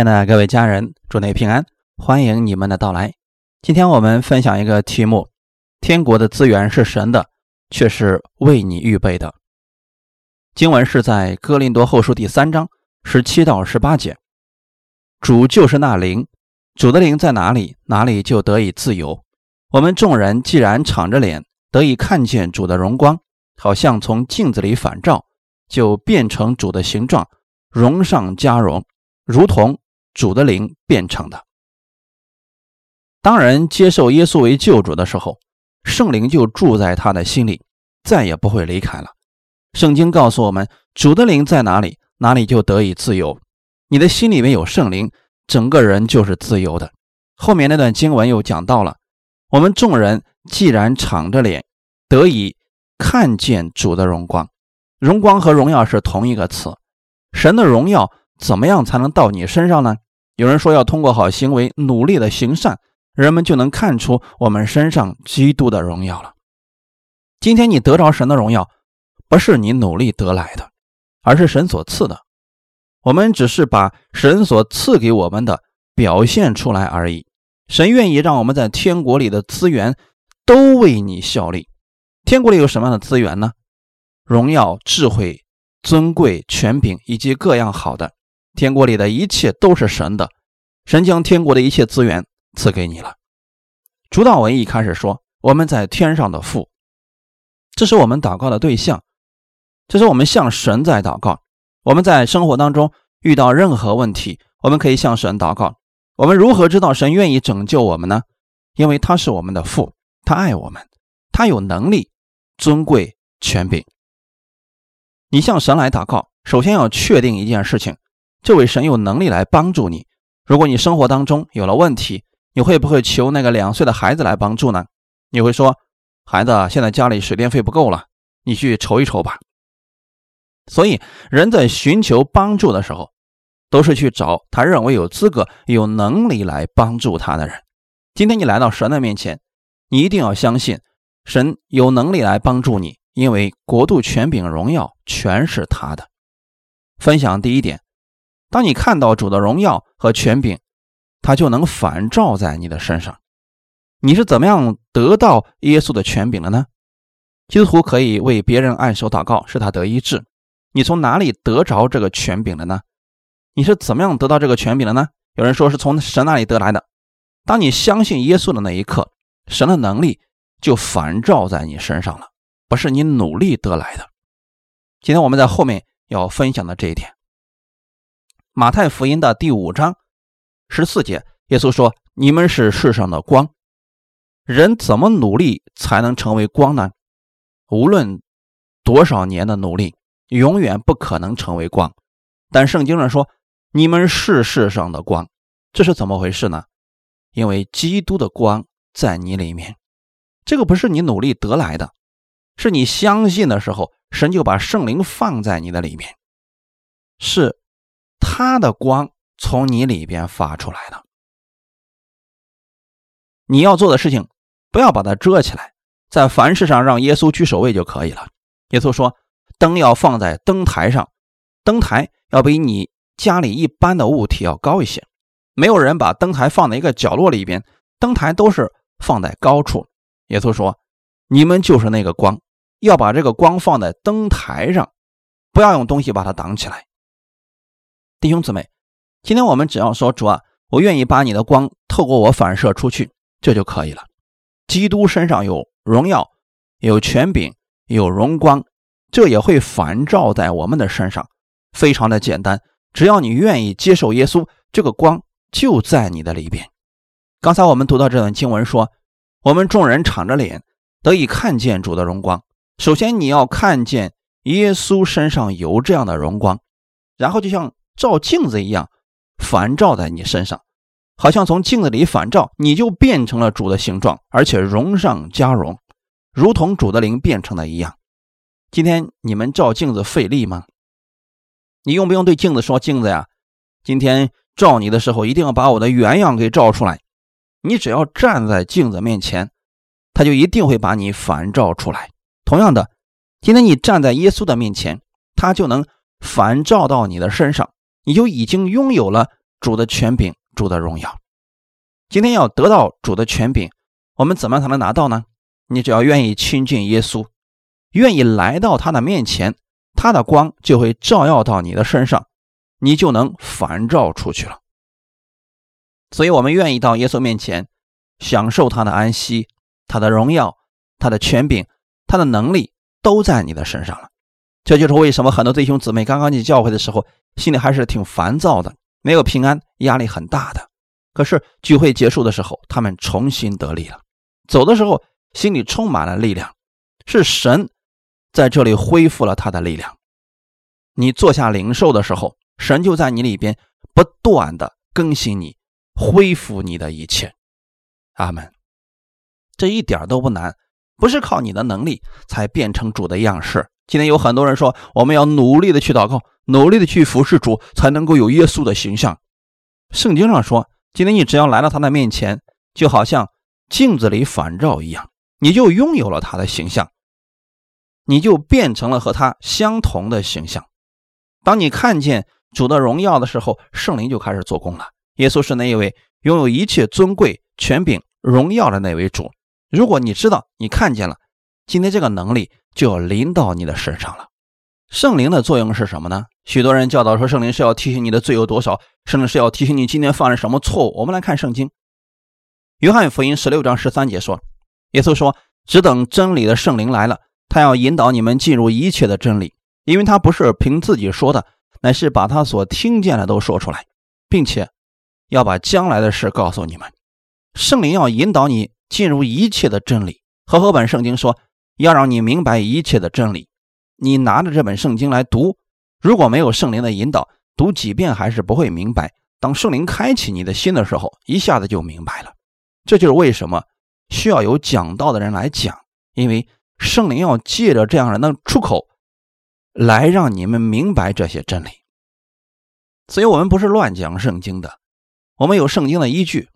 亲爱的各位家人，祝你平安，欢迎你们的到来。今天我们分享一个题目：天国的资源是神的，却是为你预备的。经文是在哥林多后书第三章十七到十八节。主就是那灵，主的灵在哪里，哪里就得以自由。我们众人既然敞着脸得以看见主的荣光，好像从镜子里反照，就变成主的形状，荣上加荣。如同主的灵变成的。当人接受耶稣为救主的时候，圣灵就住在他的心里，再也不会离开了。圣经告诉我们，主的灵在哪里，哪里就得以自由。你的心里面有圣灵，整个人就是自由的。后面那段经文又讲到了，我们众人既然敞着脸得以看见主的荣光，荣光和荣耀是同一个词，神的荣耀。怎么样才能到你身上呢？有人说要通过好行为努力的行善，人们就能看出我们身上基督的荣耀了。今天你得着神的荣耀，不是你努力得来的，而是神所赐的。我们只是把神所赐给我们的表现出来而已。神愿意让我们在天国里的资源都为你效力。天国里有什么样的资源呢？荣耀、智慧、尊贵、权柄以及各样好的。天国里的一切都是神的，神将天国的一切资源赐给你了。主导文一开始说：“我们在天上的父，这是我们祷告的对象，这是我们向神在祷告。我们在生活当中遇到任何问题，我们可以向神祷告。我们如何知道神愿意拯救我们呢？因为他是我们的父，他爱我们，他有能力、尊贵、权柄。你向神来祷告，首先要确定一件事情。”这位神有能力来帮助你。如果你生活当中有了问题，你会不会求那个两岁的孩子来帮助呢？你会说：“孩子，现在家里水电费不够了，你去筹一筹吧。”所以，人在寻求帮助的时候，都是去找他认为有资格、有能力来帮助他的人。今天你来到神的面前，你一定要相信神有能力来帮助你，因为国度、权柄、荣耀全是他的。分享第一点。当你看到主的荣耀和权柄，他就能反照在你的身上。你是怎么样得到耶稣的权柄的呢？基督徒可以为别人按手祷告，使他得医治。你从哪里得着这个权柄的呢？你是怎么样得到这个权柄的呢？有人说是从神那里得来的。当你相信耶稣的那一刻，神的能力就反照在你身上了，不是你努力得来的。今天我们在后面要分享的这一点。马太福音的第五章十四节，耶稣说：“你们是世上的光。人怎么努力才能成为光呢？无论多少年的努力，永远不可能成为光。但圣经上说，你们是世上的光，这是怎么回事呢？因为基督的光在你里面，这个不是你努力得来的，是你相信的时候，神就把圣灵放在你的里面，是。”他的光从你里边发出来的，你要做的事情，不要把它遮起来，在凡事上让耶稣居首位就可以了。耶稣说，灯要放在灯台上，灯台要比你家里一般的物体要高一些。没有人把灯台放在一个角落里边，灯台都是放在高处。耶稣说，你们就是那个光，要把这个光放在灯台上，不要用东西把它挡起来。弟兄姊妹，今天我们只要说主啊，我愿意把你的光透过我反射出去，这就可以了。基督身上有荣耀，有权柄，有荣光，这也会反照在我们的身上，非常的简单。只要你愿意接受耶稣，这个光就在你的里边。刚才我们读到这段经文说，我们众人敞着脸得以看见主的荣光。首先你要看见耶稣身上有这样的荣光，然后就像。照镜子一样，反照在你身上，好像从镜子里反照，你就变成了主的形状，而且荣上加荣，如同主的灵变成的一样。今天你们照镜子费力吗？你用不用对镜子说：“镜子呀，今天照你的时候，一定要把我的原样给照出来。”你只要站在镜子面前，他就一定会把你反照出来。同样的，今天你站在耶稣的面前，他就能反照到你的身上。你就已经拥有了主的权柄、主的荣耀。今天要得到主的权柄，我们怎么才能拿到呢？你只要愿意亲近耶稣，愿意来到他的面前，他的光就会照耀到你的身上，你就能反照出去了。所以，我们愿意到耶稣面前，享受他的安息、他的荣耀、他的权柄、他的能力都在你的身上了。这就是为什么很多弟兄姊妹刚刚进教会的时候，心里还是挺烦躁的，没有平安，压力很大的。可是聚会结束的时候，他们重新得力了，走的时候心里充满了力量，是神在这里恢复了他的力量。你坐下灵受的时候，神就在你里边不断的更新你。恢复你的一切，阿门。这一点都不难，不是靠你的能力才变成主的样式。今天有很多人说，我们要努力的去祷告，努力的去服侍主，才能够有耶稣的形象。圣经上说，今天你只要来到他的面前，就好像镜子里反照一样，你就拥有了他的形象，你就变成了和他相同的形象。当你看见主的荣耀的时候，圣灵就开始做工了。耶稣是那一位拥有一切尊贵、权柄、荣耀的那位主。如果你知道、你看见了，今天这个能力就要临到你的身上了。圣灵的作用是什么呢？许多人教导说，圣灵是要提醒你的罪有多少，甚至是要提醒你今天犯了什么错误。我们来看圣经，约翰福音十六章十三节说：“耶稣说，只等真理的圣灵来了，他要引导你们进入一切的真理，因为他不是凭自己说的，乃是把他所听见的都说出来，并且。”要把将来的事告诉你们，圣灵要引导你进入一切的真理。和合本圣经说，要让你明白一切的真理。你拿着这本圣经来读，如果没有圣灵的引导，读几遍还是不会明白。当圣灵开启你的心的时候，一下子就明白了。这就是为什么需要有讲道的人来讲，因为圣灵要借着这样人的出口，来让你们明白这些真理。所以我们不是乱讲圣经的。我们有圣经的依据，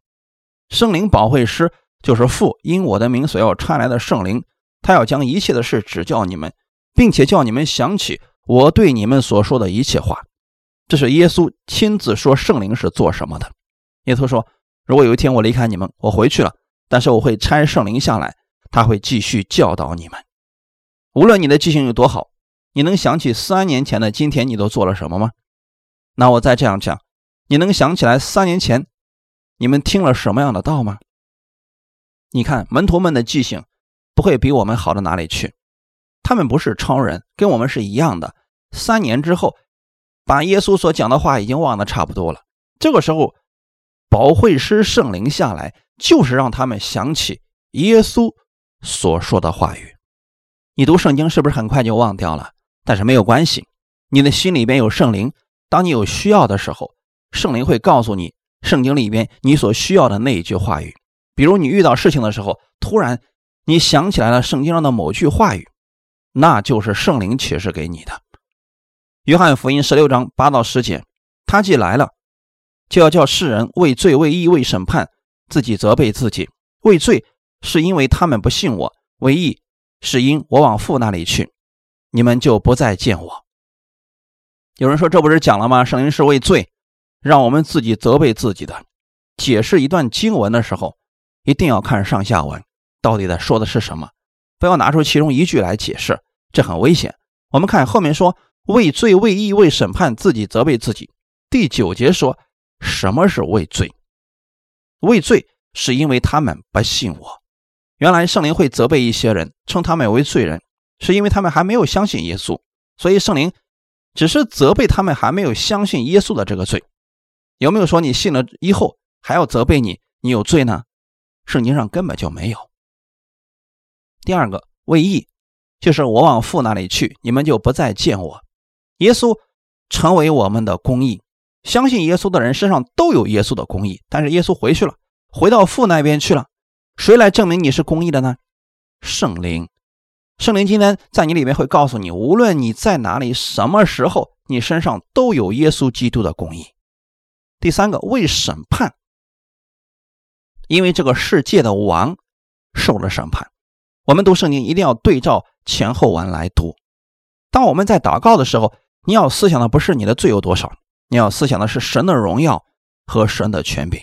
圣灵保惠师就是父因我的名所要传来的圣灵，他要将一切的事指教你们，并且叫你们想起我对你们所说的一切话。这是耶稣亲自说圣灵是做什么的。耶稣说：“如果有一天我离开你们，我回去了，但是我会差圣灵下来，他会继续教导你们。无论你的记性有多好，你能想起三年前的今天你都做了什么吗？那我再这样讲。”你能想起来三年前你们听了什么样的道吗？你看门徒们的记性不会比我们好到哪里去，他们不是超人，跟我们是一样的。三年之后，把耶稣所讲的话已经忘得差不多了。这个时候，保惠师圣灵下来，就是让他们想起耶稣所说的话语。你读圣经是不是很快就忘掉了？但是没有关系，你的心里边有圣灵，当你有需要的时候。圣灵会告诉你圣经里边你所需要的那一句话语，比如你遇到事情的时候，突然你想起来了圣经上的某句话语，那就是圣灵启示给你的。约翰福音十六章八到十节，他既来了，就要叫世人为罪、为义、为审判，自己责备自己。为罪是因为他们不信我；为义是因我往父那里去，你们就不再见我。有人说这不是讲了吗？圣灵是为罪。让我们自己责备自己的，解释一段经文的时候，一定要看上下文，到底在说的是什么，不要拿出其中一句来解释，这很危险。我们看后面说为罪、为义、为审判，自己责备自己。第九节说什么是为罪？为罪是因为他们不信我。原来圣灵会责备一些人，称他们为罪人，是因为他们还没有相信耶稣，所以圣灵只是责备他们还没有相信耶稣的这个罪。有没有说你信了以后还要责备你，你有罪呢？圣经上根本就没有。第二个为义，就是我往父那里去，你们就不再见我。耶稣成为我们的公义，相信耶稣的人身上都有耶稣的公义。但是耶稣回去了，回到父那边去了。谁来证明你是公义的呢？圣灵，圣灵今天在你里面会告诉你，无论你在哪里，什么时候，你身上都有耶稣基督的公义。第三个为审判，因为这个世界的王受了审判。我们读圣经一定要对照前后文来读。当我们在祷告的时候，你要思想的不是你的罪有多少，你要思想的是神的荣耀，和神的权柄。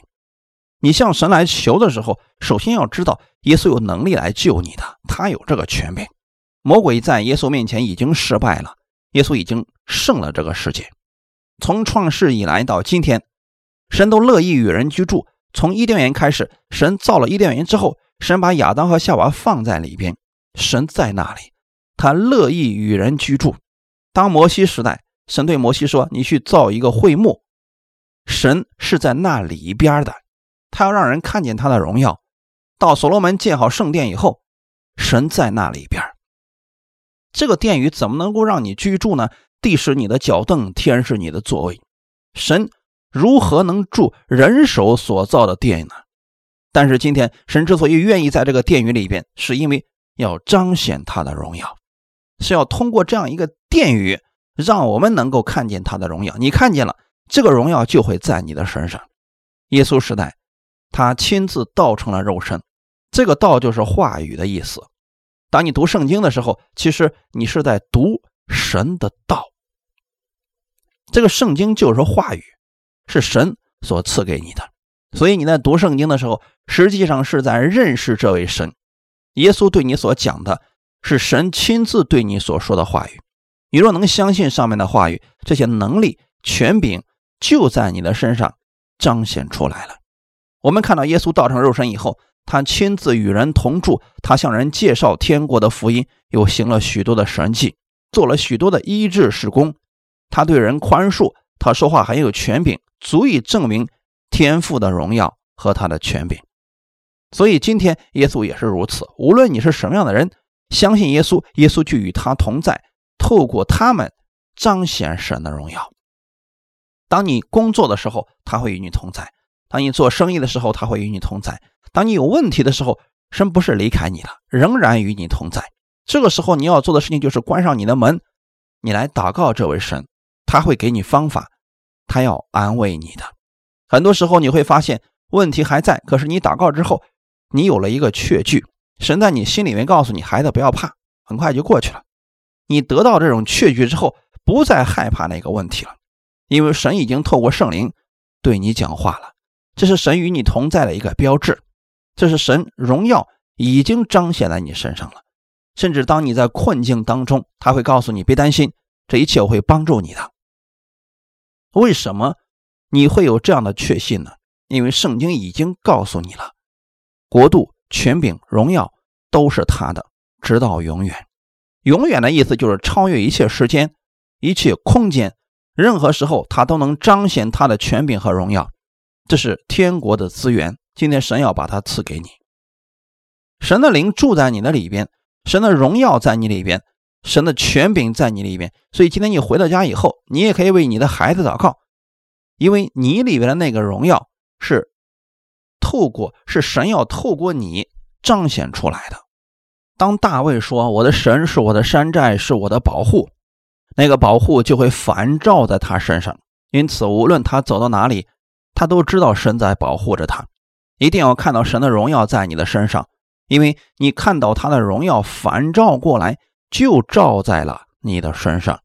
你向神来求的时候，首先要知道耶稣有能力来救你的，他有这个权柄。魔鬼在耶稣面前已经失败了，耶稣已经胜了这个世界。从创世以来到今天，神都乐意与人居住。从伊甸园开始，神造了伊甸园之后，神把亚当和夏娃放在里边，神在那里，他乐意与人居住。当摩西时代，神对摩西说：“你去造一个会幕。”神是在那里边的，他要让人看见他的荣耀。到所罗门建好圣殿以后，神在那里边。这个殿宇怎么能够让你居住呢？地是你的脚凳，天是你的座位。神如何能住人手所造的殿呢？但是今天神之所以愿意在这个殿宇里边，是因为要彰显他的荣耀，是要通过这样一个殿宇，让我们能够看见他的荣耀。你看见了，这个荣耀就会在你的身上。耶稣时代，他亲自道成了肉身，这个道就是话语的意思。当你读圣经的时候，其实你是在读神的道。这个圣经就是话语，是神所赐给你的。所以你在读圣经的时候，实际上是在认识这位神。耶稣对你所讲的是神亲自对你所说的话语。你若能相信上面的话语，这些能力、权柄就在你的身上彰显出来了。我们看到耶稣道成肉身以后。他亲自与人同住，他向人介绍天国的福音，又行了许多的神迹，做了许多的医治事工。他对人宽恕，他说话很有权柄，足以证明天赋的荣耀和他的权柄。所以今天耶稣也是如此。无论你是什么样的人，相信耶稣，耶稣就与他同在，透过他们彰显神的荣耀。当你工作的时候，他会与你同在；当你做生意的时候，他会与你同在。当你有问题的时候，神不是离开你了，仍然与你同在。这个时候你要做的事情就是关上你的门，你来祷告这位神，他会给你方法，他要安慰你的。很多时候你会发现问题还在，可是你祷告之后，你有了一个确据，神在你心里面告诉你，孩子不要怕，很快就过去了。你得到这种确据之后，不再害怕那个问题了，因为神已经透过圣灵对你讲话了，这是神与你同在的一个标志。这是神荣耀已经彰显在你身上了，甚至当你在困境当中，他会告诉你别担心，这一切我会帮助你的。为什么你会有这样的确信呢？因为圣经已经告诉你了，国度、权柄、荣耀都是他的，直到永远。永远的意思就是超越一切时间、一切空间，任何时候他都能彰显他的权柄和荣耀。这是天国的资源。今天神要把它赐给你，神的灵住在你的里边，神的荣耀在你里边，神的权柄在你里边。所以今天你回到家以后，你也可以为你的孩子祷告，因为你里边的那个荣耀是透过是神要透过你彰显出来的。当大卫说：“我的神是我的山寨，是我的保护”，那个保护就会反照在他身上。因此，无论他走到哪里，他都知道神在保护着他。一定要看到神的荣耀在你的身上，因为你看到他的荣耀反照过来，就照在了你的身上。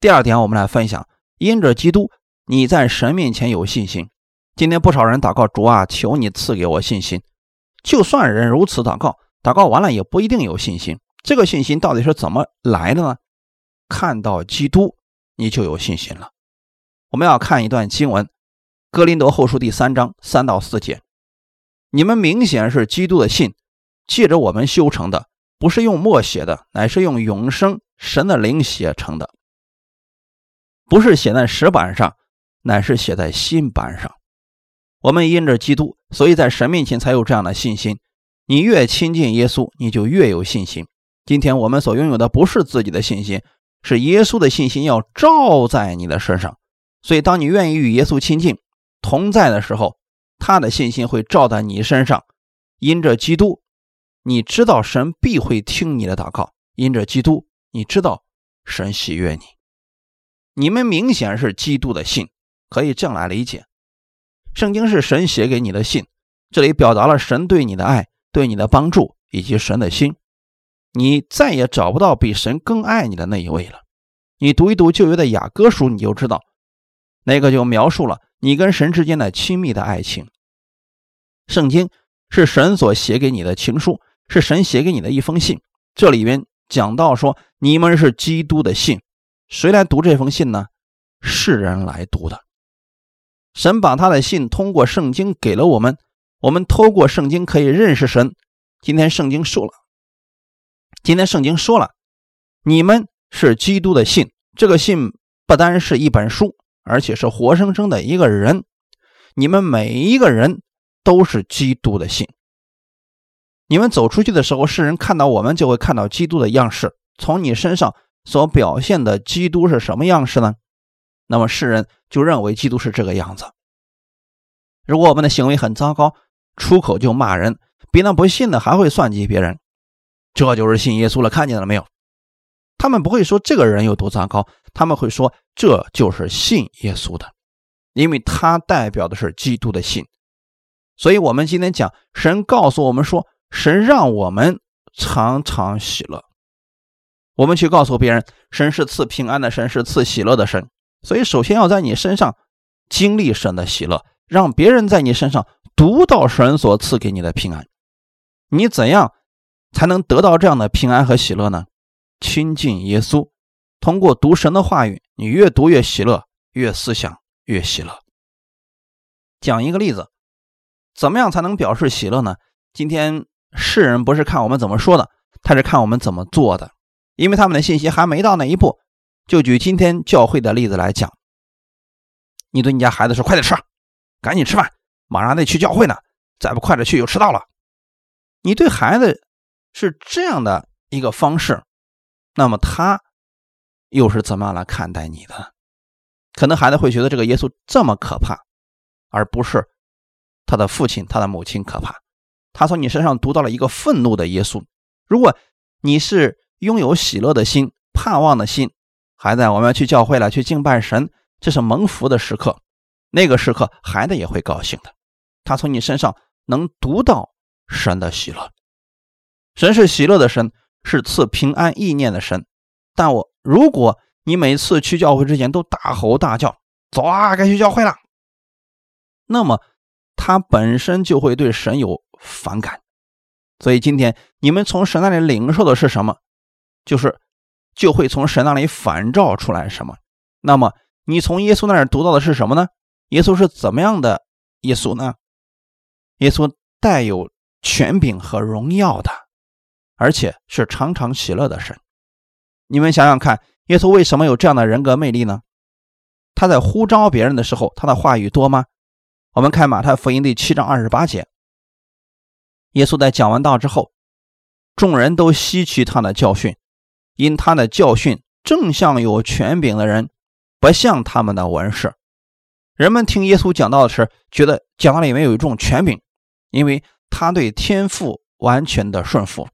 第二点，我们来分享：因着基督，你在神面前有信心。今天不少人祷告主啊，求你赐给我信心。就算人如此祷告，祷告完了也不一定有信心。这个信心到底是怎么来的呢？看到基督，你就有信心了。我们要看一段经文，《哥林多后书》第三章三到四节。你们明显是基督的信，借着我们修成的，不是用墨写的，乃是用永生神的灵写成的。不是写在石板上，乃是写在心板上。我们因着基督，所以在神面前才有这样的信心。你越亲近耶稣，你就越有信心。今天我们所拥有的不是自己的信心，是耶稣的信心要照在你的身上。所以，当你愿意与耶稣亲近、同在的时候，他的信心会照在你身上，因着基督，你知道神必会听你的祷告。因着基督，你知道神喜悦你。你们明显是基督的信，可以这样来理解：圣经是神写给你的信，这里表达了神对你的爱、对你的帮助以及神的心。你再也找不到比神更爱你的那一位了。你读一读旧约的雅歌书，你就知道，那个就描述了。你跟神之间的亲密的爱情。圣经是神所写给你的情书，是神写给你的一封信。这里边讲到说，你们是基督的信，谁来读这封信呢？世人来读的。神把他的信通过圣经给了我们，我们透过圣经可以认识神。今天圣经说了，今天圣经说了，你们是基督的信。这个信不单是一本书，而且是活生生的一个人。你们每一个人。都是基督的信。你们走出去的时候，世人看到我们，就会看到基督的样式。从你身上所表现的基督是什么样式呢？那么世人就认为基督是这个样子。如果我们的行为很糟糕，出口就骂人，比那不信的还会算计别人，这就是信耶稣了。看见了没有？他们不会说这个人有多糟糕，他们会说这就是信耶稣的，因为他代表的是基督的信。所以，我们今天讲，神告诉我们说，神让我们常常喜乐。我们去告诉别人，神是赐平安的神，是赐喜乐的神。所以，首先要在你身上经历神的喜乐，让别人在你身上读到神所赐给你的平安。你怎样才能得到这样的平安和喜乐呢？亲近耶稣，通过读神的话语，你越读越喜乐，越思想越喜乐。讲一个例子。怎么样才能表示喜乐呢？今天世人不是看我们怎么说的，他是看我们怎么做的，因为他们的信息还没到那一步。就举今天教会的例子来讲，你对你家孩子说：“快点吃，赶紧吃饭，马上得去教会呢，再不快点去就迟到了。”你对孩子是这样的一个方式，那么他又是怎么样来看待你的？可能孩子会觉得这个耶稣这么可怕，而不是。他的父亲，他的母亲可怕。他从你身上读到了一个愤怒的耶稣。如果你是拥有喜乐的心、盼望的心，孩子，我们要去教会了，去敬拜神，这是蒙福的时刻。那个时刻，孩子也会高兴的。他从你身上能读到神的喜乐。神是喜乐的神，是赐平安意念的神。但我，如果你每次去教会之前都大吼大叫，走啊，该去教会了，那么。他本身就会对神有反感，所以今天你们从神那里领受的是什么，就是就会从神那里反照出来什么。那么你从耶稣那儿读到的是什么呢？耶稣是怎么样的耶稣呢？耶稣带有权柄和荣耀的，而且是常常喜乐的神。你们想想看，耶稣为什么有这样的人格魅力呢？他在呼召别人的时候，他的话语多吗？我们看马太福音第七章二十八节，耶稣在讲完道之后，众人都吸取他的教训，因他的教训正像有权柄的人，不像他们的文士。人们听耶稣讲道时，觉得讲道里面有一种权柄，因为他对天父完全的顺服，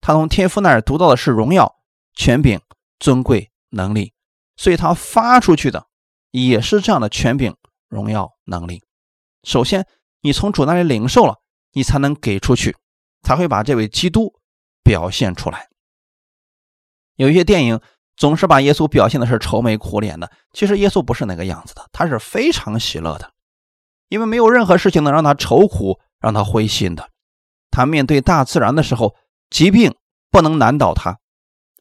他从天父那儿读到的是荣耀、权柄、尊贵、能力，所以他发出去的也是这样的权柄、荣耀、能力。首先，你从主那里领受了，你才能给出去，才会把这位基督表现出来。有一些电影总是把耶稣表现的是愁眉苦脸的，其实耶稣不是那个样子的，他是非常喜乐的，因为没有任何事情能让他愁苦、让他灰心的。他面对大自然的时候，疾病不能难倒他，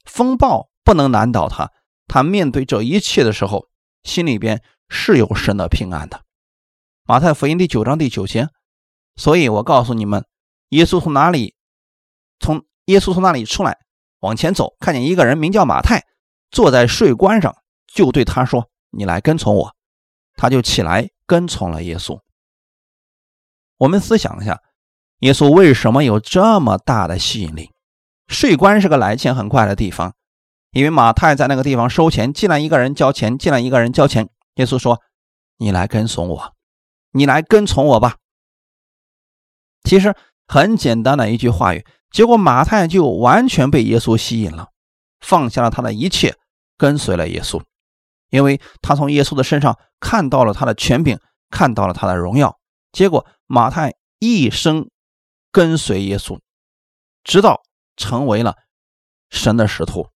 风暴不能难倒他。他面对这一切的时候，心里边是有神的平安的。马太福音第九章第九节，所以我告诉你们，耶稣从哪里？从耶稣从那里出来，往前走，看见一个人名叫马太，坐在税关上，就对他说：“你来跟从我。”他就起来跟从了耶稣。我们思想一下，耶稣为什么有这么大的吸引力？税关是个来钱很快的地方，因为马太在那个地方收钱，进来一个人交钱，进来一个人交钱。耶稣说：“你来跟从我。”你来跟从我吧。其实很简单的一句话语，结果马太就完全被耶稣吸引了，放下了他的一切，跟随了耶稣，因为他从耶稣的身上看到了他的权柄，看到了他的荣耀。结果马太一生跟随耶稣，直到成为了神的使徒。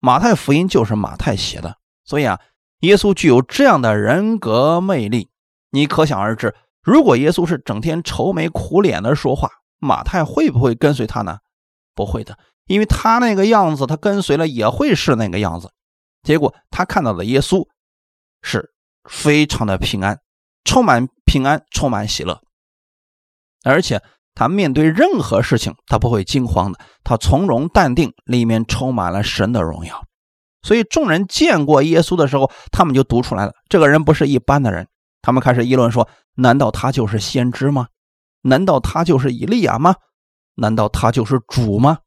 马太福音就是马太写的，所以啊，耶稣具有这样的人格魅力。你可想而知，如果耶稣是整天愁眉苦脸的说话，马太会不会跟随他呢？不会的，因为他那个样子，他跟随了也会是那个样子。结果他看到的耶稣是非常的平安，充满平安，充满喜乐，而且他面对任何事情，他不会惊慌的，他从容淡定，里面充满了神的荣耀。所以众人见过耶稣的时候，他们就读出来了，这个人不是一般的人。他们开始议论说：难道他就是先知吗？难道他就是以利亚吗？难道他就是主吗？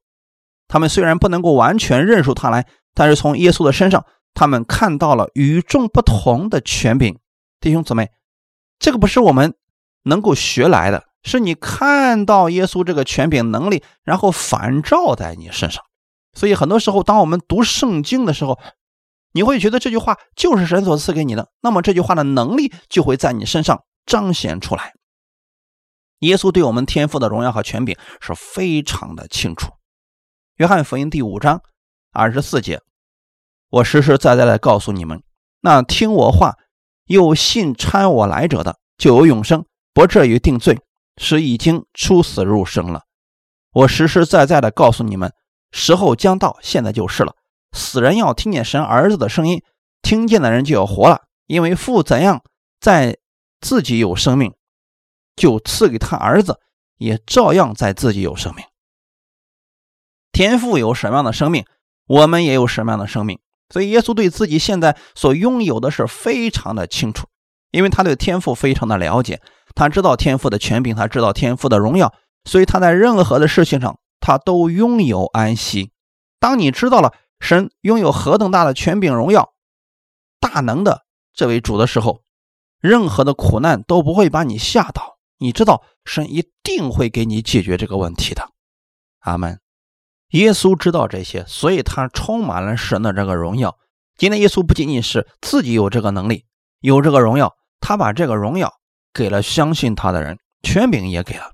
他们虽然不能够完全认出他来，但是从耶稣的身上，他们看到了与众不同的权柄。弟兄姊妹，这个不是我们能够学来的，是你看到耶稣这个权柄能力，然后反照在你身上。所以很多时候，当我们读圣经的时候，你会觉得这句话就是神所赐给你的，那么这句话的能力就会在你身上彰显出来。耶稣对我们天赋的荣耀和权柄是非常的清楚。约翰福音第五章二十四节，我实实在在的告诉你们，那听我话又信掺我来者的，就有永生，不至于定罪，是已经出死入生了。我实实在在的告诉你们，时候将到，现在就是了。死人要听见神儿子的声音，听见的人就要活了，因为父怎样在自己有生命。就赐给他儿子，也照样在自己有生命。天父有什么样的生命，我们也有什么样的生命。所以耶稣对自己现在所拥有的是非常的清楚，因为他对天父非常的了解，他知道天父的权柄，他知道天父的荣耀，所以他在任何的事情上，他都拥有安息。当你知道了神拥有何等大的权柄、荣耀、大能的这位主的时候，任何的苦难都不会把你吓倒。你知道神一定会给你解决这个问题的，阿门。耶稣知道这些，所以他充满了神的这个荣耀。今天耶稣不仅仅是自己有这个能力，有这个荣耀，他把这个荣耀给了相信他的人，权柄也给了。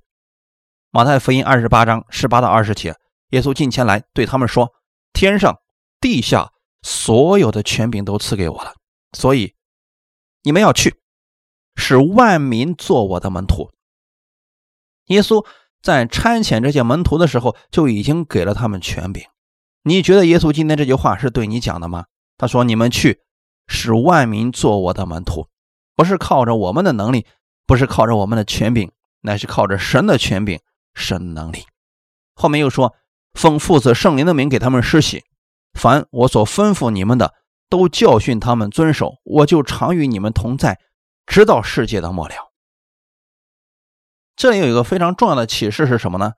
马太福音二十八章十八到二十节，耶稣近前来对他们说：“天上地下所有的权柄都赐给我了，所以你们要去。”使万民做我的门徒。耶稣在差遣这些门徒的时候，就已经给了他们权柄。你觉得耶稣今天这句话是对你讲的吗？他说：“你们去，使万民做我的门徒，不是靠着我们的能力，不是靠着我们的权柄，乃是靠着神的权柄、神能力。”后面又说：“奉父子圣灵的名给他们施洗，凡我所吩咐你们的，都教训他们遵守，我就常与你们同在。”直到世界的末了。这里有一个非常重要的启示是什么呢？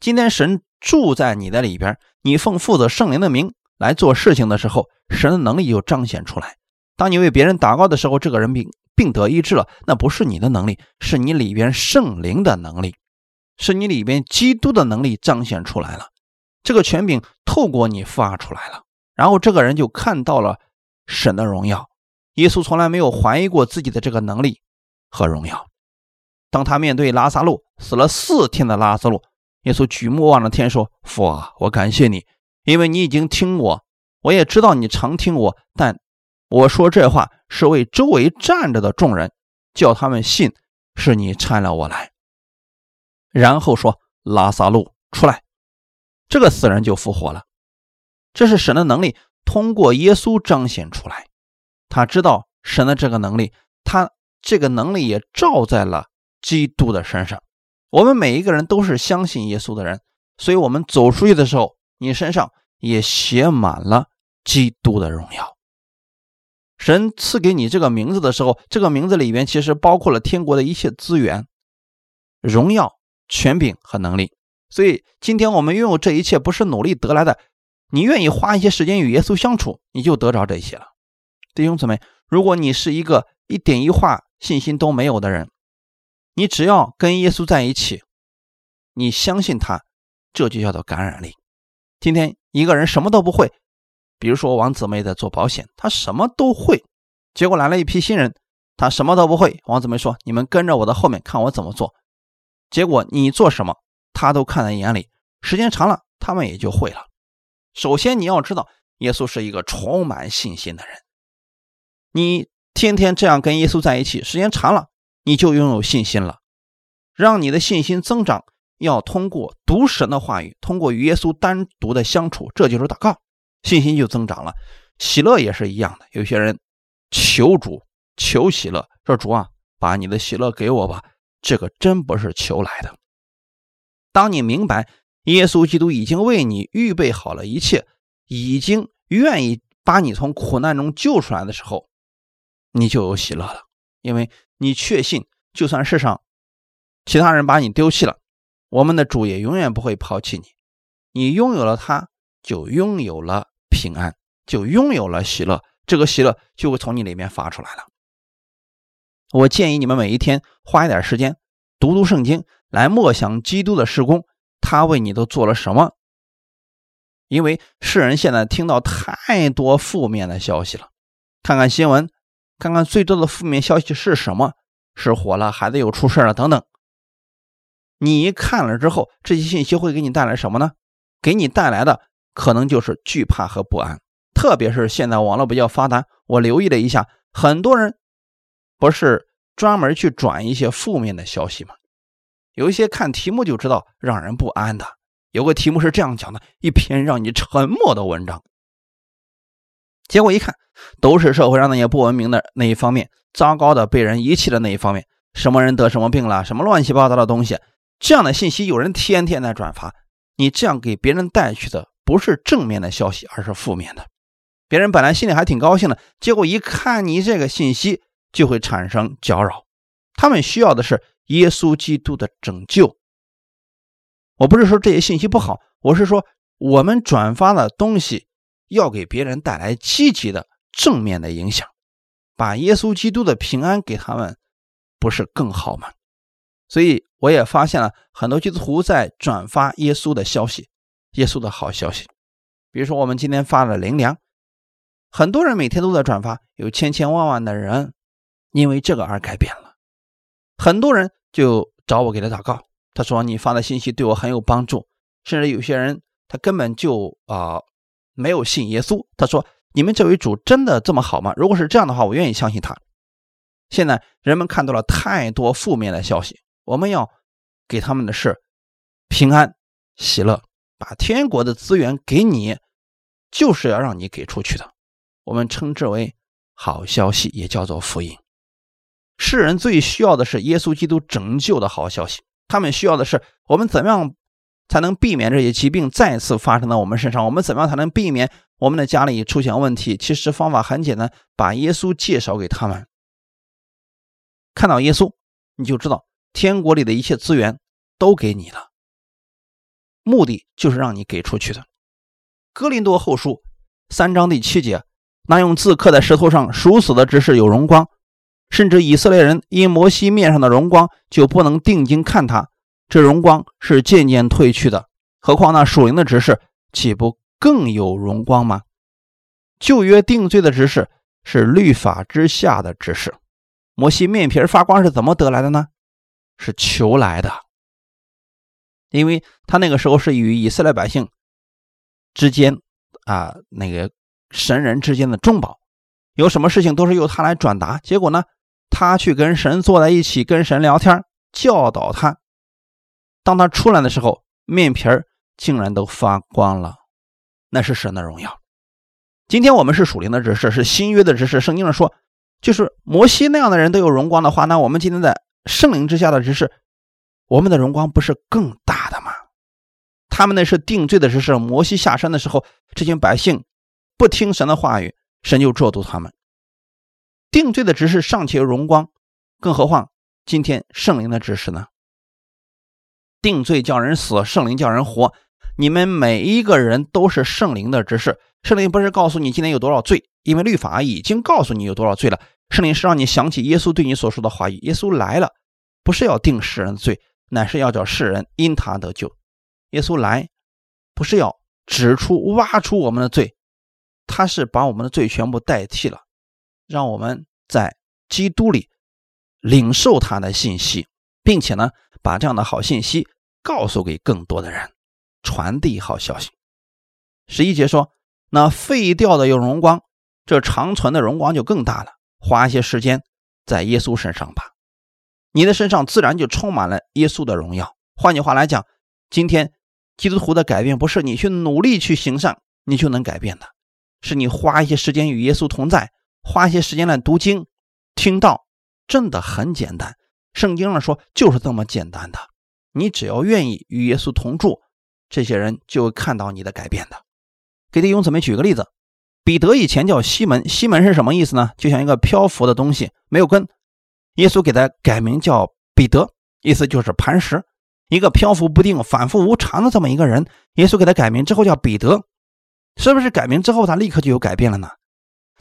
今天神住在你的里边，你奉父子圣灵的名来做事情的时候，神的能力就彰显出来。当你为别人祷告的时候，这个人病病得医治了，那不是你的能力，是你里边圣灵的能力，是你里边基督的能力彰显出来了。这个权柄透过你发出来了，然后这个人就看到了神的荣耀。耶稣从来没有怀疑过自己的这个能力和荣耀。当他面对拉萨路死了四天的拉萨路，耶稣举目望着天说：“父啊，我感谢你，因为你已经听我，我也知道你常听我。但我说这话是为周围站着的众人，叫他们信是你差了我来。”然后说：“拉萨路出来。”这个死人就复活了。这是神的能力通过耶稣彰显出来。他知道神的这个能力，他这个能力也照在了基督的身上。我们每一个人都是相信耶稣的人，所以我们走出去的时候，你身上也写满了基督的荣耀。神赐给你这个名字的时候，这个名字里边其实包括了天国的一切资源、荣耀、权柄和能力。所以今天我们拥有这一切，不是努力得来的，你愿意花一些时间与耶稣相处，你就得着这些了。弟兄姊妹，如果你是一个一点一画信心都没有的人，你只要跟耶稣在一起，你相信他，这就叫做感染力。今天一个人什么都不会，比如说王姊妹在做保险，他什么都会，结果来了一批新人，他什么都不会。王姊妹说：“你们跟着我的后面看我怎么做。”结果你做什么，他都看在眼里，时间长了，他们也就会了。首先你要知道，耶稣是一个充满信心的人。你天天这样跟耶稣在一起，时间长了，你就拥有信心了。让你的信心增长，要通过读神的话语，通过与耶稣单独的相处，这就是祷告，信心就增长了。喜乐也是一样的，有些人求主求喜乐，说主啊，把你的喜乐给我吧，这个真不是求来的。当你明白耶稣基督已经为你预备好了一切，已经愿意把你从苦难中救出来的时候，你就有喜乐了，因为你确信，就算世上。其他人把你丢弃了，我们的主也永远不会抛弃你。你拥有了他，就拥有了平安，就拥有了喜乐。这个喜乐就会从你里面发出来了。我建议你们每一天花一点时间读读圣经，来默想基督的施工，他为你都做了什么。因为世人现在听到太多负面的消息了，看看新闻，看看最多的负面消息是什么？是火了，孩子又出事了，等等。你看了之后，这些信息会给你带来什么呢？给你带来的可能就是惧怕和不安。特别是现在网络比较发达，我留意了一下，很多人不是专门去转一些负面的消息吗？有一些看题目就知道让人不安的。有个题目是这样讲的：一篇让你沉默的文章。结果一看，都是社会上那些不文明的那一方面，糟糕的被人遗弃的那一方面，什么人得什么病了，什么乱七八糟的东西。这样的信息有人天天在转发，你这样给别人带去的不是正面的消息，而是负面的。别人本来心里还挺高兴的，结果一看你这个信息，就会产生搅扰。他们需要的是耶稣基督的拯救。我不是说这些信息不好，我是说我们转发的东西要给别人带来积极的正面的影响，把耶稣基督的平安给他们，不是更好吗？所以我也发现了很多基督徒在转发耶稣的消息，耶稣的好消息。比如说，我们今天发了灵粮，很多人每天都在转发，有千千万万的人因为这个而改变了。很多人就找我给他祷告，他说：“你发的信息对我很有帮助。”甚至有些人他根本就啊没有信耶稣，他说：“你们这位主真的这么好吗？如果是这样的话，我愿意相信他。”现在人们看到了太多负面的消息。我们要给他们的是平安、喜乐，把天国的资源给你，就是要让你给出去的。我们称之为好消息，也叫做福音。世人最需要的是耶稣基督拯救的好消息，他们需要的是我们怎么样才能避免这些疾病再次发生在我们身上？我们怎么样才能避免我们的家里出现问题？其实方法很简单，把耶稣介绍给他们，看到耶稣，你就知道。天国里的一切资源都给你了，目的就是让你给出去的。哥林多后书三章第七节，那用字刻在石头上属死的执事有荣光，甚至以色列人因摩西面上的荣光就不能定睛看他，这荣光是渐渐褪去的。何况那属灵的执事岂不更有荣光吗？旧约定罪的执事是律法之下的执事，摩西面皮发光是怎么得来的呢？是求来的，因为他那个时候是与以色列百姓之间啊，那个神人之间的重宝，有什么事情都是由他来转达。结果呢，他去跟神坐在一起，跟神聊天，教导他。当他出来的时候，面皮儿竟然都发光了，那是神的荣耀。今天我们是属灵的指示，是新约的指示。圣经上说，就是摩西那样的人都有荣光的话，那我们今天在。圣灵之下的执事，我们的荣光不是更大的吗？他们那是定罪的执事。摩西下山的时候，这群百姓不听神的话语，神就咒诅他们。定罪的执事尚且有荣光，更何况今天圣灵的执事呢？定罪叫人死，圣灵叫人活。你们每一个人都是圣灵的执事。圣灵不是告诉你今天有多少罪，因为律法已经告诉你有多少罪了。圣灵是让你想起耶稣对你所说的话语。耶稣来了，不是要定世人罪，乃是要叫世人因他得救。耶稣来，不是要指出、挖出我们的罪，他是把我们的罪全部代替了，让我们在基督里领受他的信息，并且呢，把这样的好信息告诉给更多的人，传递好消息。十一节说：“那废掉的有荣光，这长存的荣光就更大了。”花一些时间在耶稣身上吧，你的身上自然就充满了耶稣的荣耀。换句话来讲，今天基督徒的改变不是你去努力去行善，你就能改变的，是你花一些时间与耶稣同在，花一些时间来读经、听道，真的很简单。圣经上说就是这么简单的，你只要愿意与耶稣同住，这些人就会看到你的改变的。给弟兄姊妹举个例子，彼得以前叫西门，西门是什么意思呢？就像一个漂浮的东西，没有根。耶稣给他改名叫彼得，意思就是磐石，一个漂浮不定、反复无常的这么一个人。耶稣给他改名之后叫彼得，是不是改名之后他立刻就有改变了呢？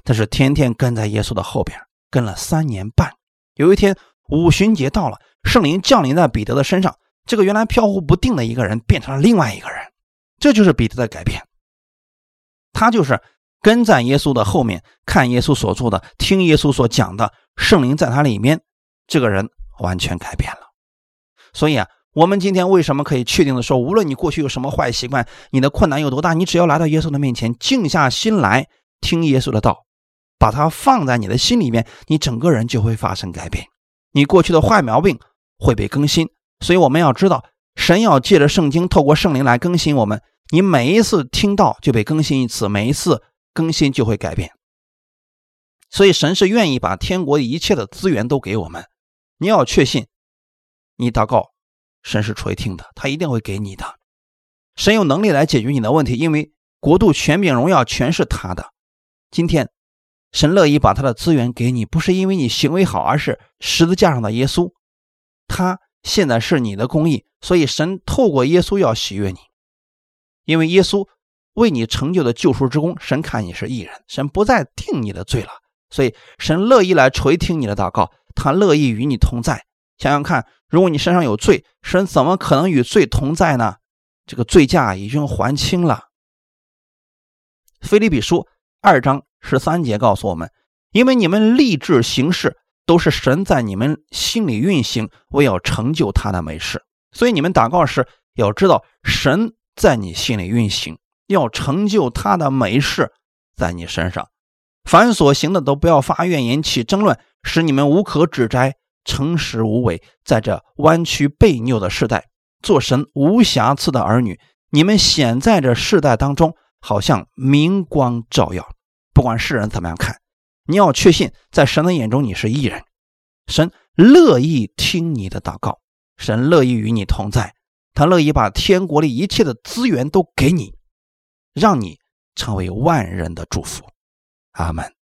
他是天天跟在耶稣的后边，跟了三年半。有一天五旬节到了，圣灵降临在彼得的身上，这个原来飘忽不定的一个人变成了另外一个人，这就是彼得的改变。他就是跟在耶稣的后面，看耶稣所做的，听耶稣所讲的。圣灵在他里面，这个人完全改变了。所以啊，我们今天为什么可以确定的说，无论你过去有什么坏习惯，你的困难有多大，你只要来到耶稣的面前，静下心来听耶稣的道，把它放在你的心里面，你整个人就会发生改变。你过去的坏毛病会被更新。所以我们要知道，神要借着圣经，透过圣灵来更新我们。你每一次听到就被更新一次，每一次更新就会改变。所以，神是愿意把天国一切的资源都给我们。你要确信，你祷告，神是垂听的，他一定会给你的。神有能力来解决你的问题，因为国度、权柄、荣耀全是他的。今天，神乐意把他的资源给你，不是因为你行为好，而是十字架上的耶稣，他现在是你的公义。所以，神透过耶稣要喜悦你，因为耶稣为你成就的救赎之功，神看你是义人，神不再定你的罪了。所以，神乐意来垂听你的祷告，他乐意与你同在。想想看，如果你身上有罪，神怎么可能与罪同在呢？这个罪价已经还清了。菲利比书二章十三节告诉我们：因为你们立志行事，都是神在你们心里运行，为要成就他的美事。所以，你们祷告时要知道，神在你心里运行，要成就他的美事在你身上。凡所行的都不要发怨言，起争论，使你们无可指摘，诚实无伪。在这弯曲悖拗的时代，做神无瑕疵的儿女，你们显在这世代当中，好像明光照耀。不管世人怎么样看，你要确信，在神的眼中你是异人。神乐意听你的祷告，神乐意与你同在，他乐意把天国里一切的资源都给你，让你成为万人的祝福。阿门。